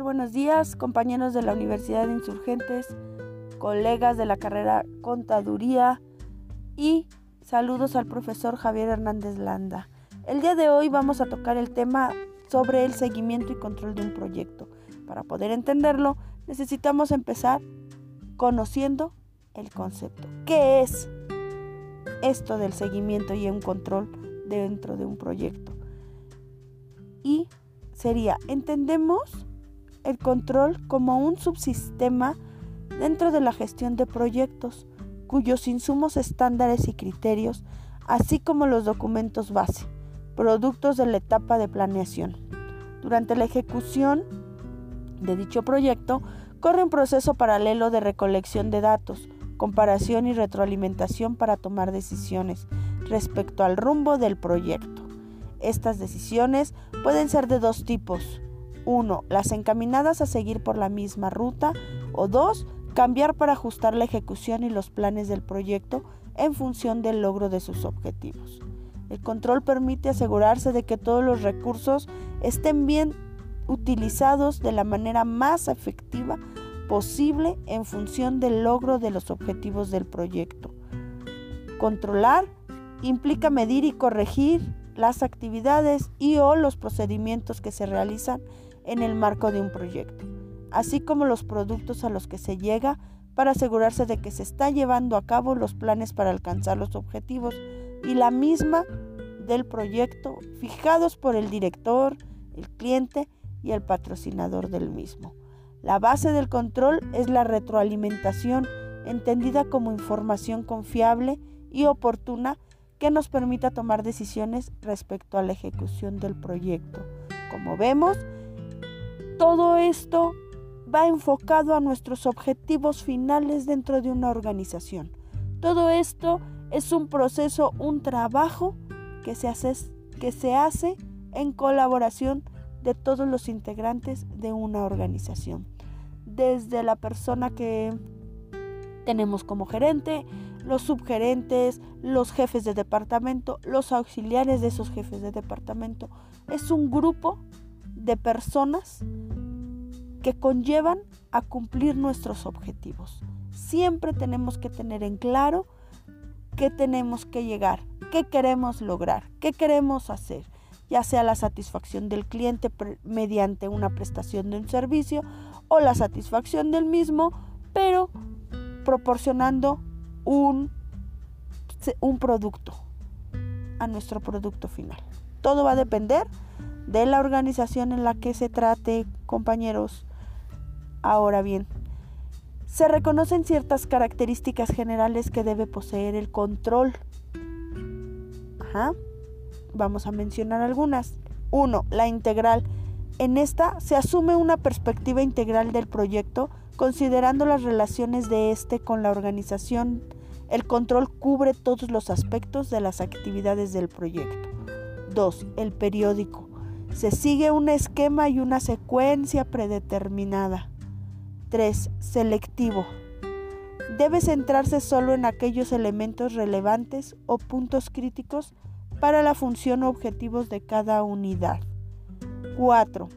Buenos días, compañeros de la Universidad de Insurgentes, colegas de la carrera Contaduría y saludos al profesor Javier Hernández Landa. El día de hoy vamos a tocar el tema sobre el seguimiento y control de un proyecto. Para poder entenderlo, necesitamos empezar conociendo el concepto. ¿Qué es esto del seguimiento y un control dentro de un proyecto? Y sería, entendemos el control como un subsistema dentro de la gestión de proyectos, cuyos insumos estándares y criterios, así como los documentos base, productos de la etapa de planeación. Durante la ejecución de dicho proyecto, corre un proceso paralelo de recolección de datos, comparación y retroalimentación para tomar decisiones respecto al rumbo del proyecto. Estas decisiones pueden ser de dos tipos. Uno, Las encaminadas a seguir por la misma ruta. O dos, Cambiar para ajustar la ejecución y los planes del proyecto en función del logro de sus objetivos. El control permite asegurarse de que todos los recursos estén bien utilizados de la manera más efectiva posible en función del logro de los objetivos del proyecto. Controlar implica medir y corregir las actividades y o los procedimientos que se realizan en el marco de un proyecto, así como los productos a los que se llega para asegurarse de que se está llevando a cabo los planes para alcanzar los objetivos y la misma del proyecto fijados por el director, el cliente y el patrocinador del mismo. La base del control es la retroalimentación, entendida como información confiable y oportuna que nos permita tomar decisiones respecto a la ejecución del proyecto. Como vemos, todo esto va enfocado a nuestros objetivos finales dentro de una organización. Todo esto es un proceso, un trabajo que se hace, que se hace en colaboración de todos los integrantes de una organización. Desde la persona que tenemos como gerente, los subgerentes, los jefes de departamento, los auxiliares de esos jefes de departamento. Es un grupo de personas que conllevan a cumplir nuestros objetivos. Siempre tenemos que tener en claro qué tenemos que llegar, qué queremos lograr, qué queremos hacer, ya sea la satisfacción del cliente mediante una prestación de un servicio o la satisfacción del mismo, pero proporcionando un, un producto a nuestro producto final. Todo va a depender de la organización en la que se trate, compañeros. Ahora bien, se reconocen ciertas características generales que debe poseer el control. Vamos a mencionar algunas. Uno, La integral. En esta se asume una perspectiva integral del proyecto considerando las relaciones de este con la organización. El control cubre todos los aspectos de las actividades del proyecto. 2. El periódico. Se sigue un esquema y una secuencia predeterminada. 3. Selectivo. Debe centrarse solo en aquellos elementos relevantes o puntos críticos para la función o objetivos de cada unidad. 4.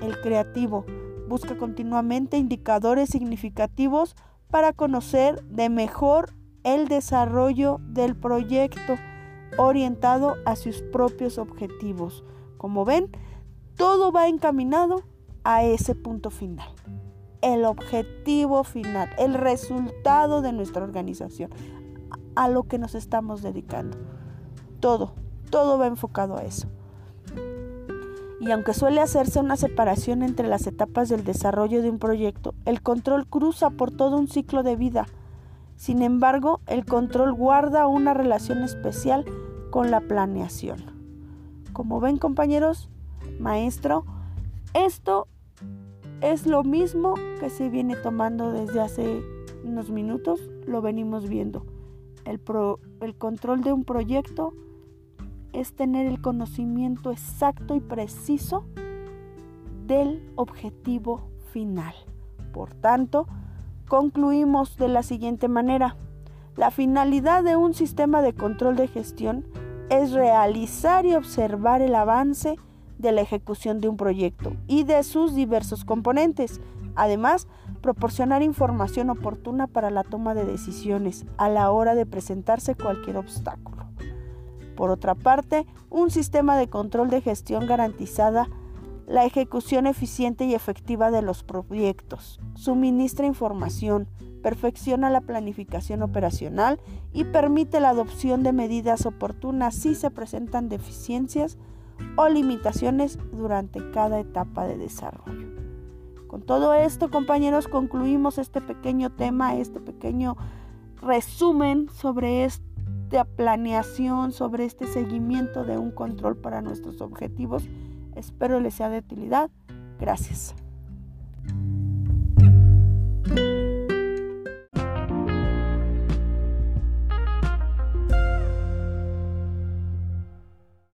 El creativo busca continuamente indicadores significativos para conocer de mejor el desarrollo del proyecto orientado a sus propios objetivos. Como ven, todo va encaminado a ese punto final. El objetivo final, el resultado de nuestra organización, a lo que nos estamos dedicando. Todo, todo va enfocado a eso y aunque suele hacerse una separación entre las etapas del desarrollo de un proyecto, el control cruza por todo un ciclo de vida. Sin embargo, el control guarda una relación especial con la planeación. Como ven compañeros, maestro, esto es lo mismo que se viene tomando desde hace unos minutos, lo venimos viendo. El, el control de un proyecto es tener el conocimiento exacto y preciso del objetivo final. Por tanto, concluimos de la siguiente manera. La finalidad de un sistema de control de gestión es realizar y observar el avance de la ejecución de un proyecto y de sus diversos componentes. Además, proporcionar información oportuna para la toma de decisiones a la hora de presentarse cualquier obstáculo. Por otra parte, un sistema de control de gestión garantizada la ejecución eficiente y efectiva de los proyectos, suministra información, perfecciona la planificación operacional y permite la adopción de medidas oportunas si se presentan deficiencias o limitaciones durante cada etapa de desarrollo. Con todo esto, compañeros, concluimos este pequeño tema, este pequeño resumen sobre esta planeación, sobre este seguimiento de un control para nuestros objetivos Espero les sea de utilidad. Gracias.